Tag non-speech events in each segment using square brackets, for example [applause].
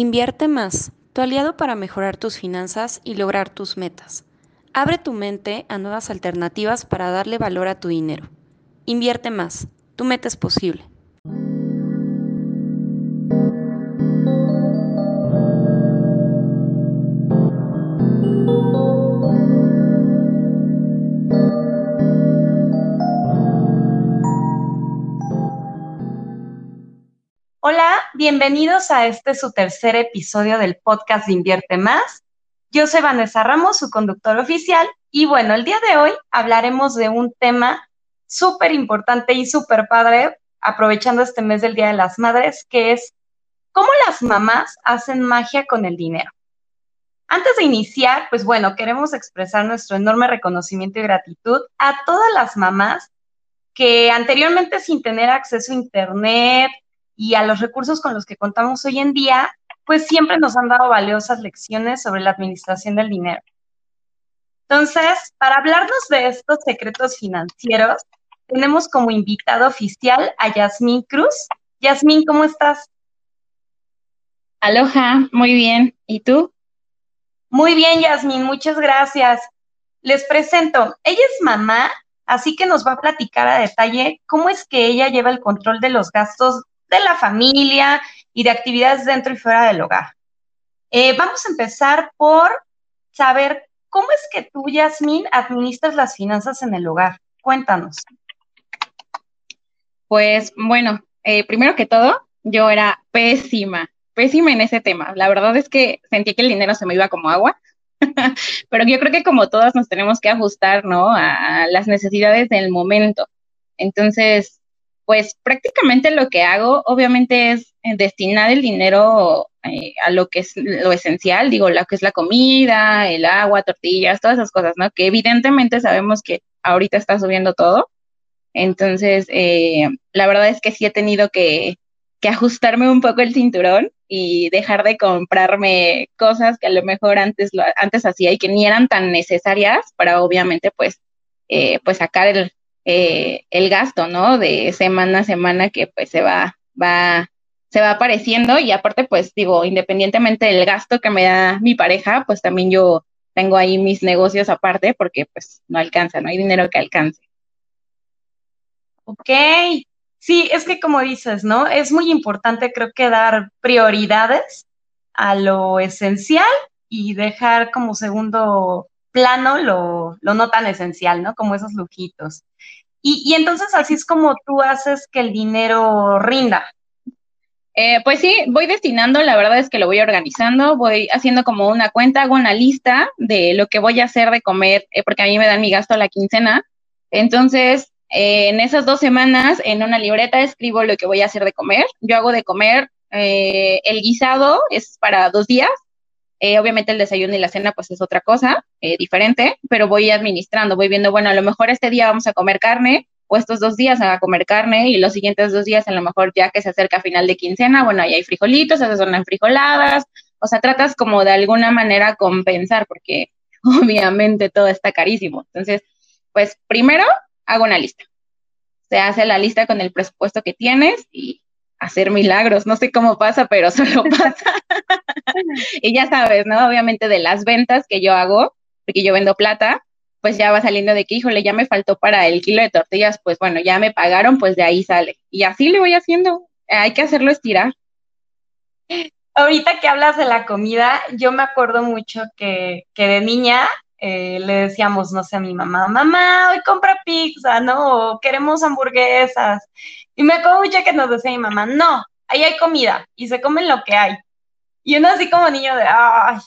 Invierte más, tu aliado para mejorar tus finanzas y lograr tus metas. Abre tu mente a nuevas alternativas para darle valor a tu dinero. Invierte más, tu meta es posible. Bienvenidos a este su tercer episodio del podcast de Invierte Más. Yo soy Vanessa Ramos, su conductor oficial, y bueno, el día de hoy hablaremos de un tema súper importante y súper padre, aprovechando este mes del Día de las Madres, que es cómo las mamás hacen magia con el dinero. Antes de iniciar, pues bueno, queremos expresar nuestro enorme reconocimiento y gratitud a todas las mamás que anteriormente sin tener acceso a Internet, y a los recursos con los que contamos hoy en día, pues siempre nos han dado valiosas lecciones sobre la administración del dinero. Entonces, para hablarnos de estos secretos financieros, tenemos como invitado oficial a Yasmín Cruz. Yasmín, ¿cómo estás? Aloha, muy bien. ¿Y tú? Muy bien, Yasmín, muchas gracias. Les presento, ella es mamá, así que nos va a platicar a detalle cómo es que ella lleva el control de los gastos de la familia y de actividades dentro y fuera del hogar. Eh, vamos a empezar por saber cómo es que tú, Yasmín, administras las finanzas en el hogar. Cuéntanos. Pues bueno, eh, primero que todo, yo era pésima, pésima en ese tema. La verdad es que sentí que el dinero se me iba como agua, [laughs] pero yo creo que como todas nos tenemos que ajustar, ¿no? A las necesidades del momento. Entonces, pues prácticamente lo que hago obviamente es eh, destinar el dinero eh, a lo que es lo esencial, digo, lo que es la comida, el agua, tortillas, todas esas cosas, ¿no? Que evidentemente sabemos que ahorita está subiendo todo. Entonces, eh, la verdad es que sí he tenido que, ajustarme un poco el cinturón y dejar de comprarme cosas que a lo mejor antes, antes hacía y que ni eran tan necesarias para obviamente pues, pues sacar el, eh, el gasto, ¿no? De semana a semana que pues se va, va, se va apareciendo y aparte pues digo, independientemente del gasto que me da mi pareja, pues también yo tengo ahí mis negocios aparte porque pues no alcanza, no hay dinero que alcance. Ok, sí, es que como dices, ¿no? Es muy importante creo que dar prioridades a lo esencial y dejar como segundo plano lo, lo no tan esencial, ¿no? Como esos lujitos. Y, entonces así es como tú haces que el dinero rinda. Eh, pues sí, voy destinando, la verdad es que lo voy organizando, voy haciendo como una cuenta, hago una lista de lo que voy a hacer de comer, eh, porque a mí me dan mi gasto a la quincena. Entonces, eh, en esas dos semanas, en una libreta escribo lo que voy a hacer de comer. Yo hago de comer, el guisado es para dos días, eh, obviamente el desayuno y la cena pues es otra cosa eh, diferente, pero voy administrando, voy viendo, bueno, a lo mejor este día vamos a comer carne o estos dos días a comer carne y los siguientes dos días a lo mejor ya que se acerca final de quincena, bueno, ahí hay frijolitos, esas son las frijoladas, o sea, tratas como de alguna manera compensar porque [laughs] obviamente todo está carísimo. Entonces, pues primero hago una lista. Se hace la lista con el presupuesto que tienes y hacer milagros. No sé cómo pasa, pero [laughs] solo pasa. [laughs] y ya sabes, ¿no? Obviamente de las ventas que yo hago, porque yo vendo plata, pues ya va saliendo de que, híjole, ya me faltó para el kilo de tortillas, pues bueno, ya me pagaron, pues de ahí sale. Y así le voy haciendo. Hay que hacerlo estirar. Ahorita que hablas de la comida, yo me acuerdo mucho que, que de niña eh, le decíamos, no sé, a mi mamá, mamá, hoy compra pizza, ¿no? Queremos hamburguesas. Y me acuerdo mucho que nos decía mi mamá, no, ahí hay comida y se comen lo que hay. Y uno así como niño de, ay,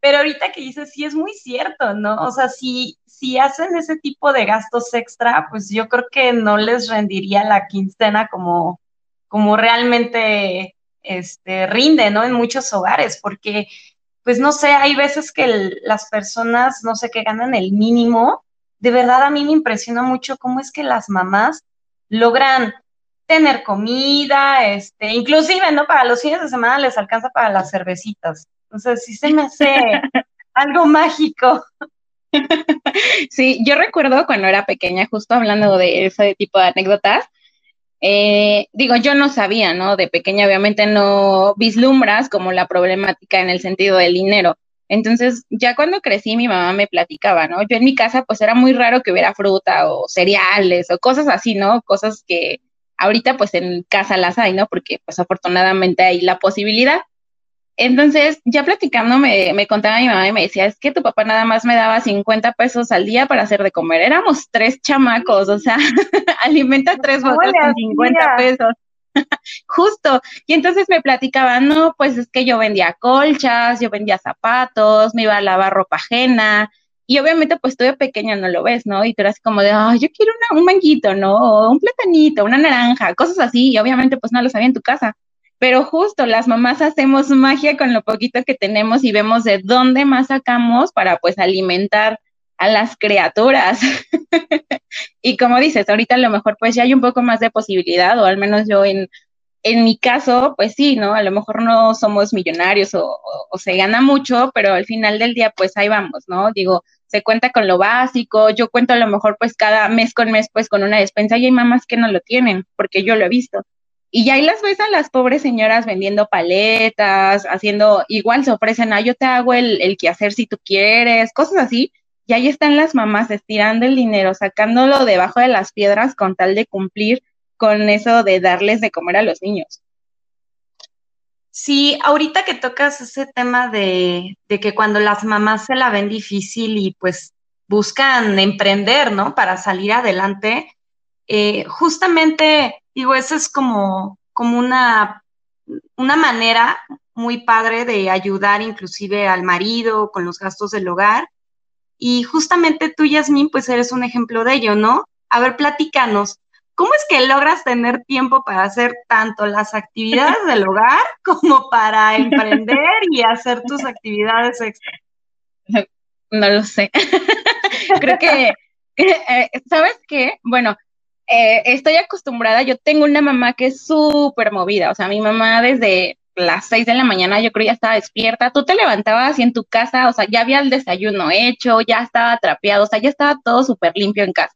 pero ahorita que dices, sí es muy cierto, ¿no? O sea, si, si hacen ese tipo de gastos extra, pues yo creo que no les rendiría la quincena como, como realmente este, rinde, ¿no? En muchos hogares, porque, pues no sé, hay veces que las personas, no sé, que ganan el mínimo, de verdad a mí me impresiona mucho cómo es que las mamás logran tener comida, este, inclusive, ¿no? Para los fines de semana les alcanza para las cervecitas. Entonces, sí se me hace [laughs] algo mágico. [laughs] Sí, yo recuerdo cuando era pequeña, justo hablando de ese tipo de anécdotas, eh, digo, yo no sabía, ¿no? De pequeña obviamente no vislumbras como la problemática en el sentido del dinero. Entonces, ya cuando crecí, mi mamá me platicaba, ¿no? Yo en mi casa, pues era muy raro que hubiera fruta o cereales o cosas así, ¿no? Cosas que ahorita, pues en casa las hay, ¿no? Porque, pues afortunadamente hay la posibilidad. Entonces, ya platicando, me, me, contaba mi mamá y me decía, es que tu papá nada más me daba 50 pesos al día para hacer de comer. Éramos tres chamacos, o sea, [laughs] alimenta tres botas con 50 pesos. [laughs] Justo. Y entonces me platicaba, no, pues es que yo vendía colchas, yo vendía zapatos, me iba a lavar ropa ajena. Y obviamente, pues tú de pequeña no lo ves, ¿no? Y tú eras como de, ay, yo quiero un manguito, ¿no? un platanito, una naranja, cosas así. Y obviamente, pues no lo sabía en tu casa. Pero justo las mamás hacemos magia con lo poquito que tenemos y vemos de dónde más sacamos para pues alimentar a las criaturas. [laughs] y como dices, ahorita a lo mejor pues ya hay un poco más de posibilidad, o al menos yo en, en mi caso, pues sí, ¿no? A lo mejor no somos millonarios o, se gana mucho, pero al final del día pues ahí vamos, ¿no? Digo, se cuenta con lo básico, yo cuento a lo mejor pues cada mes con mes pues con una despensa y hay mamás que no lo tienen, porque yo lo he visto. Y ahí las ves a las pobres señoras vendiendo paletas, haciendo, igual se ofrecen, ah, yo te hago el, el quehacer si tú quieres, cosas así. Y ahí están las mamás estirando el dinero, sacándolo debajo de las piedras con tal de cumplir con eso de darles de comer a los niños. Sí, ahorita que tocas ese tema de, de que cuando las mamás se la ven difícil y pues buscan emprender, ¿no? Para salir adelante, eh, justamente Digo, eso es como, como una, una manera muy padre de ayudar inclusive al marido con los gastos del hogar. Y justamente tú, Yasmín, pues eres un ejemplo de ello, ¿no? A ver, platícanos, ¿cómo es que logras tener tiempo para hacer tanto las actividades del hogar [laughs] como para emprender y hacer tus actividades extra? No lo sé. [laughs] Creo que, eh, ¿sabes qué? Bueno, eh, estoy acostumbrada, yo tengo una mamá que es súper movida, o sea, mi mamá desde las seis de la mañana yo creo ya estaba despierta, tú te levantabas y en tu casa, o sea, ya había el desayuno hecho, ya estaba trapeado, o sea, ya estaba todo súper limpio en casa.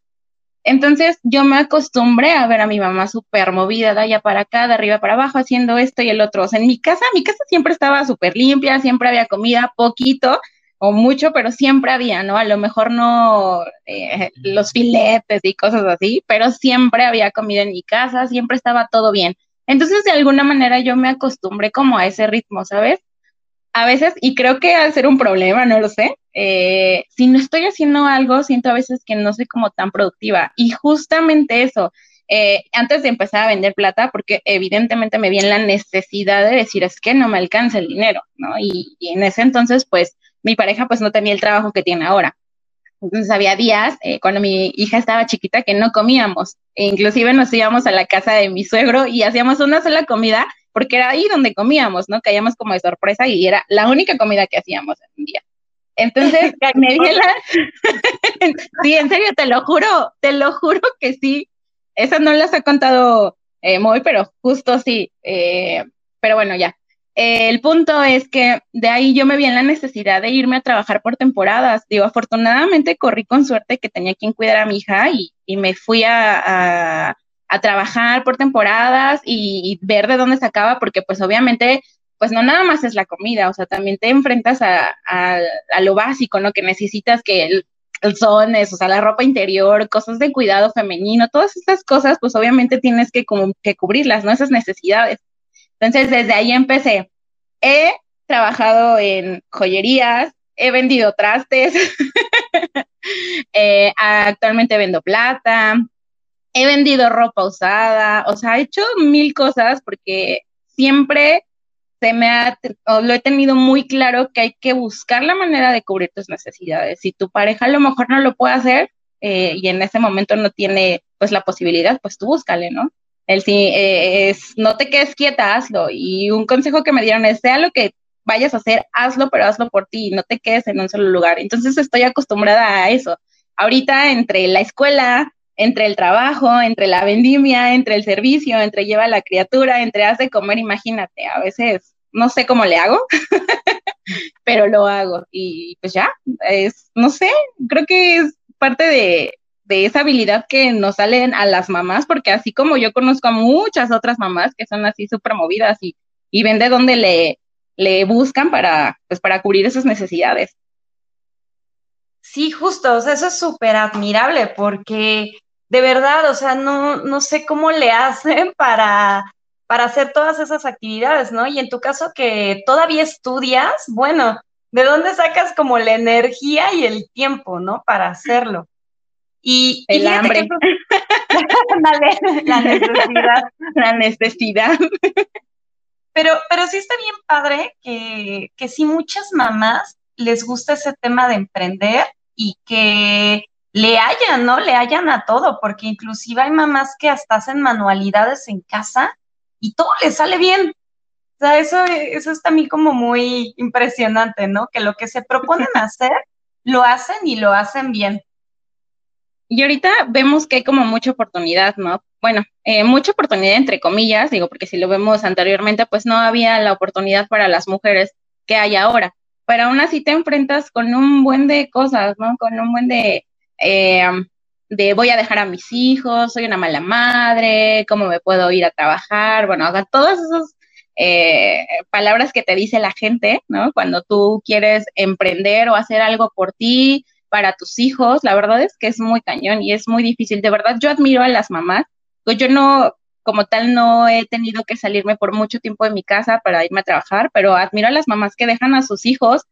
Entonces yo me acostumbré a ver a mi mamá súper movida de allá para acá, de arriba para abajo, haciendo esto y el otro. O sea, en mi casa, mi casa siempre estaba súper limpia, siempre había comida, poquito, o mucho, pero siempre había, ¿no? A lo mejor no eh, los filetes y cosas así, pero siempre había comida en mi casa, siempre estaba todo bien. Entonces, de alguna manera yo me acostumbré como a ese ritmo, ¿sabes? A veces, y creo que al ser un problema, no lo sé, eh, si no estoy haciendo algo, siento a veces que no soy como tan productiva. Y justamente eso, eh, antes de empezar a vender plata, porque evidentemente me viene la necesidad de decir, es que no me alcanza el dinero, ¿no? y en ese entonces, pues, mi pareja pues no tenía el trabajo que tiene ahora. Entonces había días, eh, cuando mi hija estaba chiquita, que no comíamos. E inclusive nos íbamos a la casa de mi suegro y hacíamos una sola comida, porque era ahí donde comíamos, ¿no? Caíamos como de sorpresa y era la única comida que hacíamos en un día. Entonces, me di la... sí, en serio, te lo juro, te lo juro que sí. Esas no las he contado eh, muy, pero justo sí. Eh, pero bueno, ya el punto es que de ahí yo me vi en la necesidad de irme a trabajar por temporadas. Digo, afortunadamente corrí con suerte que tenía quien cuidar a mi hija y, me fui a, trabajar por temporadas y, ver de dónde sacaba, porque pues obviamente, pues no nada más es la comida, o sea, también te enfrentas a, lo básico, ¿no? Que necesitas que el, calzones, o sea, la ropa interior, cosas de cuidado femenino, todas esas cosas, pues obviamente tienes que, que cubrirlas, ¿no? Esas necesidades. Entonces, desde ahí empecé. He trabajado en joyerías, he vendido trastes, [laughs] eh, actualmente vendo plata, he vendido ropa usada, o sea, he hecho mil cosas porque siempre se me ha, lo he tenido muy claro que hay que buscar la manera de cubrir tus necesidades. Si tu pareja a lo mejor no lo puede hacer eh, y en ese momento no tiene pues la posibilidad, pues tú búscale, ¿no? El sí eh, es, no te quedes quieta, hazlo. Y un consejo que me dieron es, sea lo que vayas a hacer, hazlo, pero hazlo por ti, no te quedes en un solo lugar. Entonces estoy acostumbrada a eso. Ahorita entre la escuela, entre el trabajo, entre la vendimia, entre el servicio, entre lleva a la criatura, entre haz de comer, imagínate, a veces no sé cómo le hago, [laughs] pero lo hago. Y pues ya, es, no sé, creo que es parte de, de esa habilidad que nos salen a las mamás, porque así como yo conozco a muchas otras mamás que son así súper movidas y, y ven de dónde le, le buscan para, pues, para cubrir esas necesidades. Sí, justo, o sea, eso es súper admirable porque de verdad, o sea, no, no sé cómo le [laughs] hacen para, para hacer todas esas actividades, ¿no? Y en tu caso que todavía estudias, bueno, ¿de dónde sacas como la energía y el tiempo, ¿no? Para hacerlo. Y, el hambre. [laughs] la necesidad. La necesidad. Pero, pero sí está bien padre que, que sí muchas mamás les gusta ese tema de emprender y que le hayan, ¿no? Le hayan a todo, porque inclusive hay mamás que hasta hacen manualidades en casa y todo les sale bien. O sea, eso, eso es también como muy impresionante, ¿no? Que lo que se proponen [laughs] hacer, lo hacen y lo hacen bien. Y ahorita vemos que hay como mucha oportunidad, ¿no? Bueno, eh, mucha oportunidad entre comillas, digo, porque si lo vemos anteriormente, pues no había la oportunidad para las mujeres que hay ahora. Pero aún así te enfrentas con un buen de cosas, ¿no? Con un buen de, eh, de voy a dejar a mis hijos, soy una mala madre, cómo me puedo ir a trabajar, bueno, hagan todas esas eh, palabras que te dice la gente, ¿no? Cuando tú quieres emprender o hacer algo por ti, para tus hijos, la verdad es que es muy cañón y es muy difícil. De verdad, yo admiro a las mamás. Pues yo no, como tal, no he tenido que salirme por mucho tiempo de mi casa para irme a trabajar, pero admiro a las mamás que dejan a sus hijos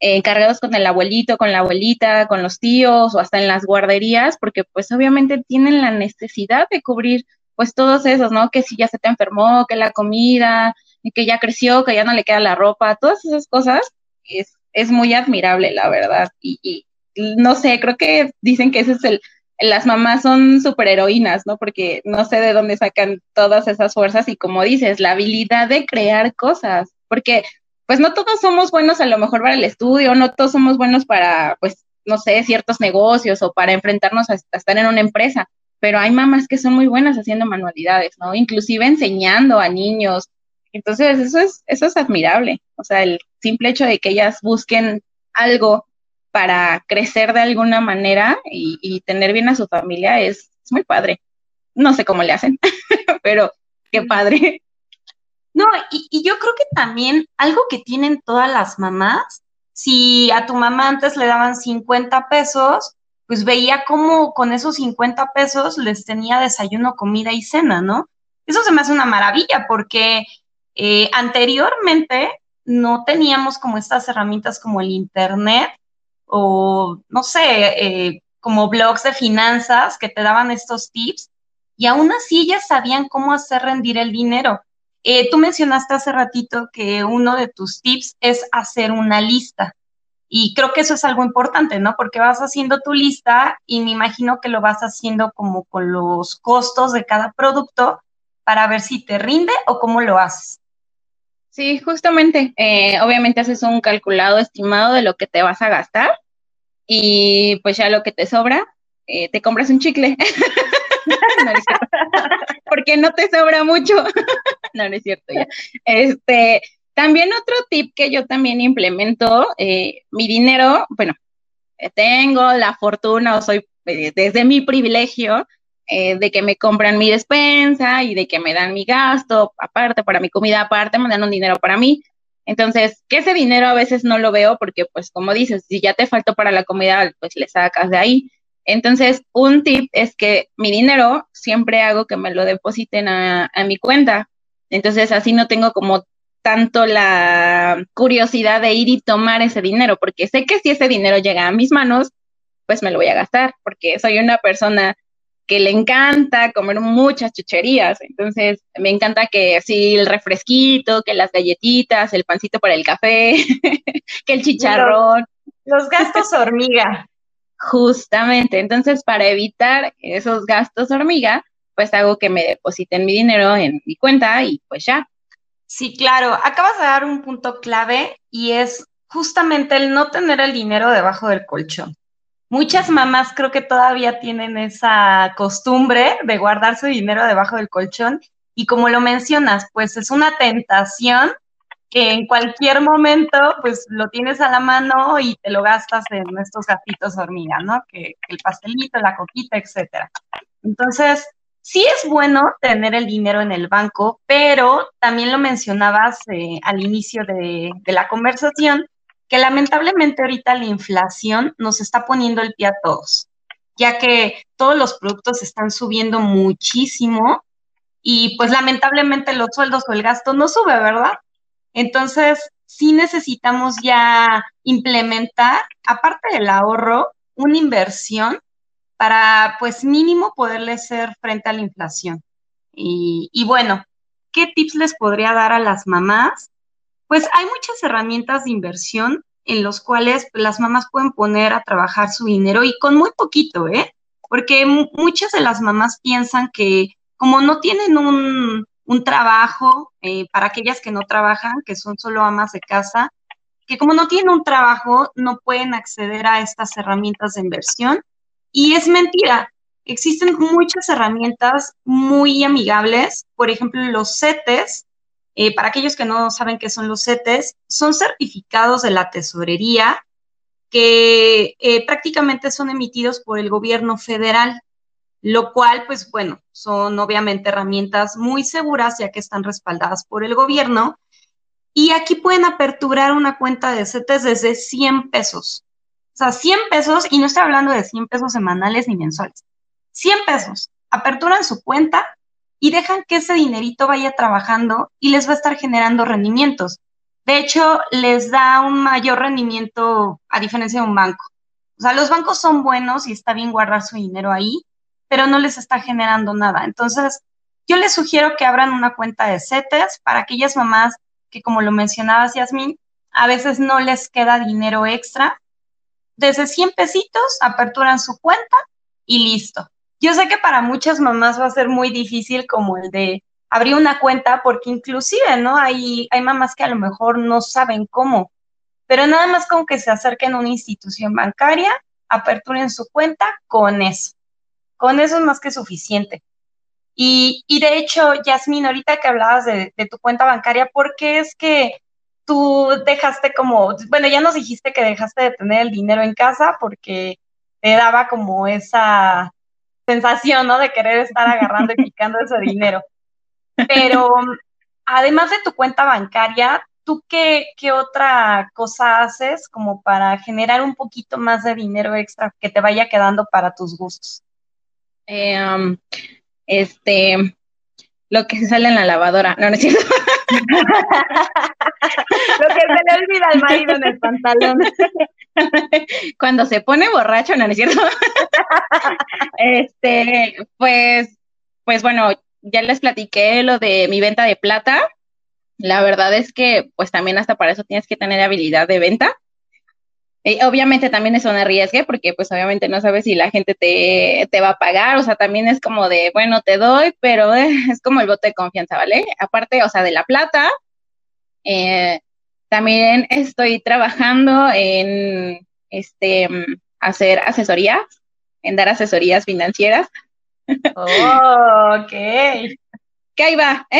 eh, encargados con el abuelito, con la abuelita, con los tíos o hasta en las guarderías, porque pues obviamente tienen la necesidad de cubrir pues todos esos, ¿no? Que si ya se te enfermó, que la comida, que ya creció, que ya no le queda la ropa, todas esas cosas, es, es muy admirable, la verdad. y, no sé, creo que dicen que ese es el, las mamás son superheroínas, ¿no? Porque no sé de dónde sacan todas esas fuerzas y como dices, la habilidad de crear cosas, porque pues no todos somos buenos a lo mejor para el estudio, no todos somos buenos para, pues, no sé, ciertos negocios o para enfrentarnos a, estar en una empresa, pero hay mamás que son muy buenas haciendo manualidades, ¿no? Inclusive enseñando a niños. Entonces, eso es, eso es admirable. O sea, el simple hecho de que ellas busquen algo para crecer de alguna manera y, tener bien a su familia es, muy padre. No sé cómo le hacen, [laughs] pero qué padre. No, y, yo creo que también algo que tienen todas las mamás, si a tu mamá antes le daban 50 pesos, pues veía cómo con esos 50 pesos les tenía desayuno, comida y cena, ¿no? Eso se me hace una maravilla porque eh, anteriormente no teníamos como estas herramientas como el Internet o no sé, eh, como blogs de finanzas que te daban estos tips y aún así ellas sabían cómo hacer rendir el dinero. Eh, tú mencionaste hace ratito que uno de tus tips es hacer una lista. Y creo que eso es algo importante, ¿no? Porque vas haciendo tu lista y me imagino que lo vas haciendo como con los costos de cada producto para ver si te rinde o cómo lo haces. Sí, justamente. Eh, obviamente haces un calculado estimado de lo que te vas a gastar y pues ya lo que te sobra, eh, te compras un chicle. [laughs] [laughs] Porque no te sobra mucho. [laughs] no, no es cierto ya. Este, también otro tip que yo también implemento, eh, mi dinero, bueno, tengo la fortuna o soy desde mi privilegio eh, de que me compran mi despensa y de que me dan mi gasto aparte, para mi comida aparte, me dan un dinero para mí. Entonces, que ese dinero a veces no lo veo porque, pues, como dices, si ya te faltó para la comida, pues le sacas de ahí. Entonces, un tip es que mi dinero siempre hago que me lo depositen a, a mi cuenta. Entonces, así no tengo como tanto la curiosidad de ir y tomar ese dinero, porque sé que si ese dinero llega a mis manos, pues me lo voy a gastar, porque soy una persona que le encanta comer muchas chucherías. Entonces, me encanta que así el refresquito, que las galletitas, el pancito para el café, [laughs] que el chicharrón. Los, gastos hormiga. Justamente. Entonces, para evitar esos gastos hormiga, pues hago que me depositen mi dinero en mi cuenta y pues ya. Sí, claro. Acabas de dar un punto clave y es justamente el no tener el dinero debajo del colchón. Muchas mamás creo que todavía tienen esa costumbre de guardar su dinero debajo del colchón y como lo mencionas, pues es una tentación que en cualquier momento, pues lo tienes a la mano y te lo gastas en estos gatitos hormiga, ¿no? Que, el pastelito, la coquita, etcétera. Entonces, sí es bueno tener el dinero en el banco, pero también lo mencionabas eh, al inicio de, de la conversación, que lamentablemente ahorita la inflación nos está poniendo el pie a todos, ya que todos los productos están subiendo muchísimo y pues lamentablemente los sueldos o el gasto no sube, ¿verdad? Entonces, sí necesitamos ya implementar, aparte del ahorro, una inversión para, pues mínimo, poderle hacer frente a la inflación. Y, y bueno, ¿qué tips les podría dar a las mamás? Pues hay muchas herramientas de inversión en los cuales las mamás pueden poner a trabajar su dinero y con muy poquito, ¿eh? Porque muchas de las mamás piensan que como no tienen un, un trabajo, eh, para aquellas que no trabajan, que son solo amas de casa, que como no tienen un trabajo, no pueden acceder a estas herramientas de inversión. Y es mentira. Existen muchas herramientas muy amigables, por ejemplo, los CETES, eh, para aquellos que no saben qué son los CETES, son certificados de la tesorería que eh, prácticamente son emitidos por el gobierno federal lo cual, pues bueno, son obviamente herramientas muy seguras ya que están respaldadas por el gobierno. Y aquí pueden aperturar una cuenta de CETES desde 100 pesos. O sea, 100 pesos, y no estoy hablando de 100 pesos semanales ni mensuales. 100 pesos. Aperturan su cuenta y dejan que ese dinerito vaya trabajando y les va a estar generando rendimientos. De hecho, les da un mayor rendimiento a diferencia de un banco. O sea, los bancos son buenos y está bien guardar su dinero ahí, pero no les está generando nada. Entonces, yo les sugiero que abran una cuenta de CETES para aquellas mamás que, como lo mencionabas, Yasmin, a veces no les queda dinero extra. Desde 100 pesitos aperturan su cuenta y listo. Yo sé que para muchas mamás va a ser muy difícil como el de abrir una cuenta porque inclusive, ¿no? Hay, hay mamás que a lo mejor no saben cómo, pero nada más con que se acerquen a una institución bancaria, aperturen su cuenta con eso. Con eso es más que suficiente. Y, de hecho, Yasmin, ahorita que hablabas de, tu cuenta bancaria, ¿por qué es que tú dejaste como, bueno, ya nos dijiste que dejaste de tener el dinero en casa porque te daba como esa sensación, ¿no? De querer estar agarrando y picando ese dinero. Pero además de tu cuenta bancaria, ¿tú qué, qué, otra cosa haces como para generar un poquito más de dinero extra que te vaya quedando para tus gustos? Eh, um, este, lo que se sale en la lavadora. No, no es cierto. [laughs] lo que se le olvida al marido en el pantalón. [laughs] Cuando se pone borracho, no, no es cierto. [laughs] este, pues, pues bueno, ya les platiqué lo de mi venta de plata. La verdad es que, pues también hasta para eso tienes que tener habilidad de venta. Eh, obviamente también es un arriesgue porque pues obviamente no sabes si la gente te, va a pagar, o sea, también es como de, bueno, te doy, pero eh, [laughs] es como el voto de confianza, ¿vale? Aparte, o sea, de la plata, eh, también estoy trabajando en este hacer asesorías, en dar asesorías financieras. [laughs] Oh, ok. Que ahí va. [laughs]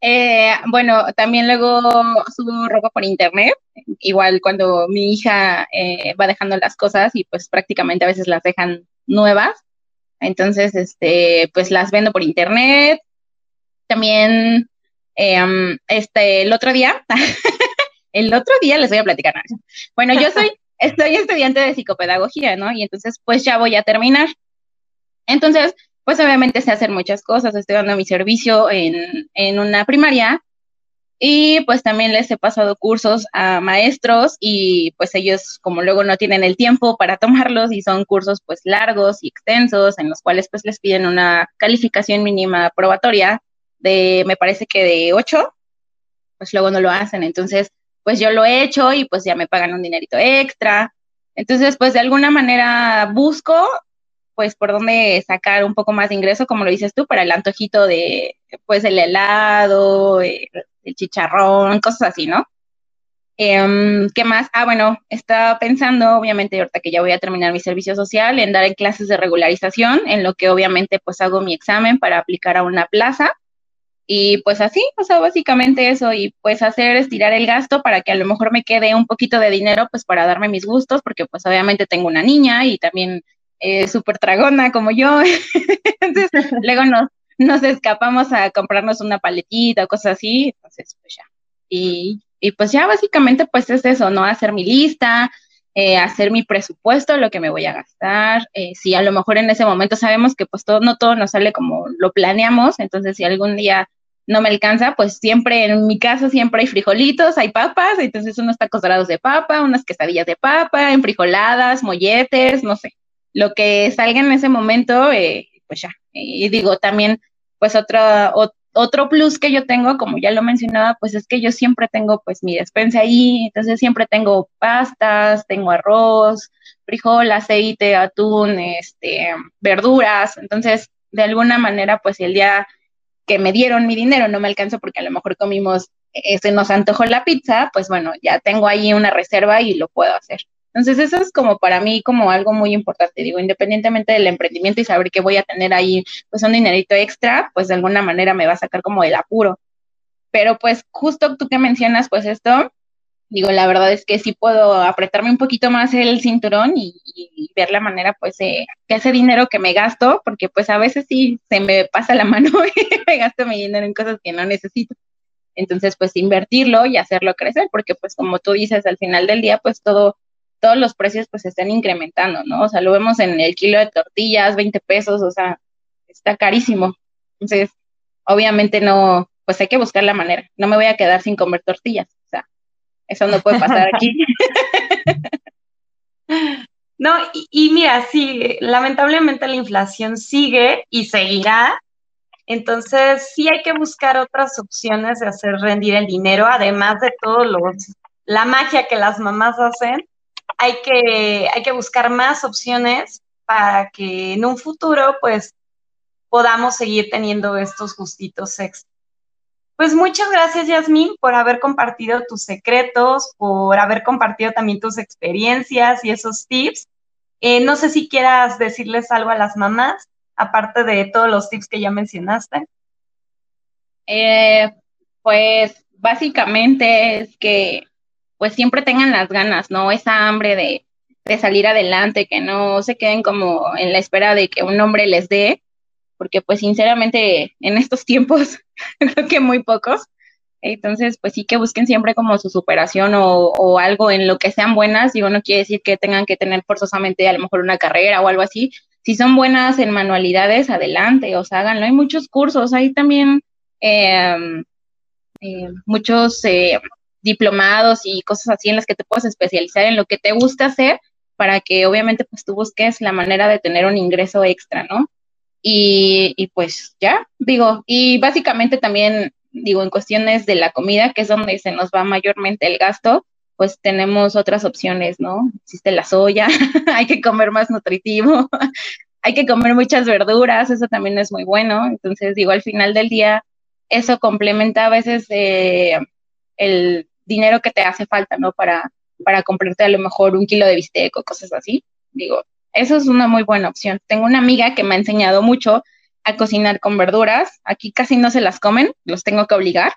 Eh, bueno, también luego subo ropa por internet, igual cuando mi hija eh, va dejando las cosas y pues prácticamente a veces las dejan nuevas, entonces este, pues las vendo por internet. También em, este, el otro día, [laughs] el otro día les voy a platicar. Bueno, yo soy, [laughs] estoy estudiante de psicopedagogía, ¿no? Y entonces pues ya voy a terminar. Entonces, pues obviamente sé hacer muchas cosas. Estoy dando mi servicio en, en una primaria y pues también les he pasado cursos a maestros y pues ellos como luego no tienen el tiempo para tomarlos y son cursos pues largos y extensos en los cuales pues les piden una calificación mínima probatoria de, me parece que de 8, pues luego no lo hacen. Entonces, pues yo lo he hecho y pues ya me pagan un dinerito extra. Entonces, pues de alguna manera busco pues por dónde sacar un poco más de ingreso, como lo dices tú, para el antojito de, pues el helado, el, chicharrón, cosas así, ¿no? Em, ¿Qué más? Ah, bueno, estaba pensando, obviamente, ahorita que ya voy a terminar mi servicio social, en dar en clases de regularización, en lo que obviamente pues hago mi examen para aplicar a una plaza. Y pues así, o sea, básicamente eso, y pues hacer estirar el gasto para que a lo mejor me quede un poquito de dinero, pues para darme mis gustos, porque pues obviamente tengo una niña y también eh, súper tragona como yo. [laughs] Entonces, [laughs] luego nos, nos escapamos a comprarnos una paletita o cosas así, entonces pues ya. Y, y pues ya básicamente pues es eso, ¿no? Hacer mi lista, eh, hacer mi presupuesto, lo que me voy a gastar. Eh, si a lo mejor en ese momento sabemos que pues todo, no todo nos sale como lo planeamos, entonces si algún día no me alcanza, pues siempre en mi casa siempre hay frijolitos, hay papas, entonces unos tacos dorados de papa, unas quesadillas de papa, enfrijoladas, molletes, no sé, lo que salga en ese momento, eh, pues ya. Y digo, también, pues otro, otro plus que yo tengo, como ya lo mencionaba, pues es que yo siempre tengo pues mi despensa ahí, entonces siempre tengo pastas, tengo arroz, frijol, aceite, atún, este, verduras, entonces de alguna manera, pues el día que me dieron mi dinero no me alcanzó porque a lo mejor comimos, se nos antojó la pizza, pues bueno, ya tengo ahí una reserva y lo puedo hacer. Entonces eso es como para mí como algo muy importante, digo, independientemente del emprendimiento y saber que voy a tener ahí pues un dinerito extra, pues de alguna manera me va a sacar como el apuro. Pero pues justo tú que mencionas pues esto, digo, la verdad es que sí puedo apretarme un poquito más el cinturón y, ver la manera, pues, de que ese dinero que me gasto, porque pues a veces sí se me pasa la [laughs] mano y me gasto mi dinero en cosas que no necesito. Entonces, pues, invertirlo y hacerlo crecer, porque pues, como tú dices, al final del día, pues, todo, todos los precios, pues, se están incrementando, ¿no? O sea, lo vemos en el kilo de tortillas, 20 pesos, o sea, está carísimo. Entonces, obviamente no, pues hay que buscar la manera. No me voy a quedar sin comer tortillas. Eso no puede pasar aquí. [laughs] No, y, mira, sí, lamentablemente la inflación sigue y seguirá. Entonces, sí hay que buscar otras opciones de hacer rendir el dinero, además de todo los, la magia que las mamás hacen. Hay que, hay que buscar más opciones para que en un futuro, pues, podamos seguir teniendo estos gustitos extra. Pues muchas gracias, Yasmín, por haber compartido tus secretos, por haber compartido también tus experiencias y esos tips. Eh, no sé si quieras decirles algo a las mamás, aparte de todos los tips que ya mencionaste. Eh, pues básicamente es que pues siempre tengan las ganas, ¿no? Esa hambre de, de salir adelante, que no se queden como en la espera de que un hombre les dé, porque pues sinceramente en estos tiempos [laughs] creo que muy pocos. Entonces, pues sí que busquen siempre como su superación o, algo en lo que sean buenas. Digo, no quiere decir que tengan que tener forzosamente a lo mejor una carrera o algo así. Si son buenas en manualidades, adelante, o sea, háganlo. Hay muchos cursos, hay también em, eh, muchos eh, diplomados y cosas así en las que te puedes especializar en lo que te gusta hacer para que obviamente pues tú busques la manera de tener un ingreso extra, ¿no? Y, pues ya, digo, y básicamente también, digo, en cuestiones de la comida, que es donde se nos va mayormente el gasto, pues tenemos otras opciones, ¿no? Existe la soya, [laughs] hay que comer más nutritivo, [laughs] hay que comer muchas verduras, eso también es muy bueno. Entonces, digo, al final del día, eso complementa a veces eh, el dinero que te hace falta, ¿no? Para, para comprarte a lo mejor un kilo de bistec o cosas así. Digo, eso es una muy buena opción. Tengo una amiga que me ha enseñado mucho a cocinar con verduras. Aquí casi no se las comen, los tengo que obligar,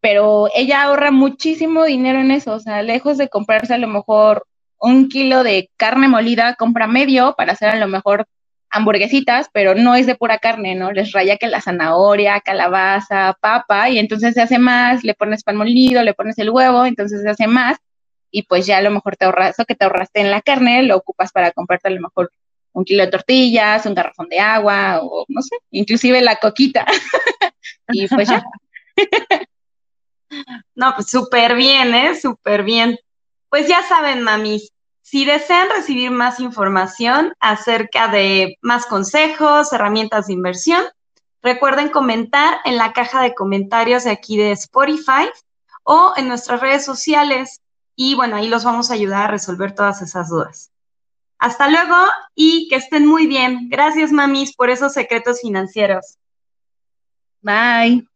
pero ella ahorra muchísimo dinero en eso. O sea, lejos de comprarse a lo mejor un kilo de carne molida, compra medio para hacer a lo mejor hamburguesitas, pero no es de pura carne, ¿no? Les raya que la zanahoria, calabaza, papa, y entonces se hace más, le pones pan molido, le pones el huevo, entonces se hace más, y pues ya a lo mejor te ahorras, eso que te ahorraste en la carne, lo ocupas para comprarte a lo mejor un kilo de tortillas, un garrafón de agua o no sé, inclusive la coquita. [laughs] y pues ya. [laughs] no, pues súper bien, ¿eh? Súper bien. Pues ya saben, mamis, si desean recibir más información acerca de más consejos, herramientas de inversión, recuerden comentar en la caja de comentarios de aquí de Spotify o en nuestras redes sociales y bueno, ahí los vamos a ayudar a resolver todas esas dudas. Hasta luego y que estén muy bien. Gracias, mamis, por esos secretos financieros. Bye.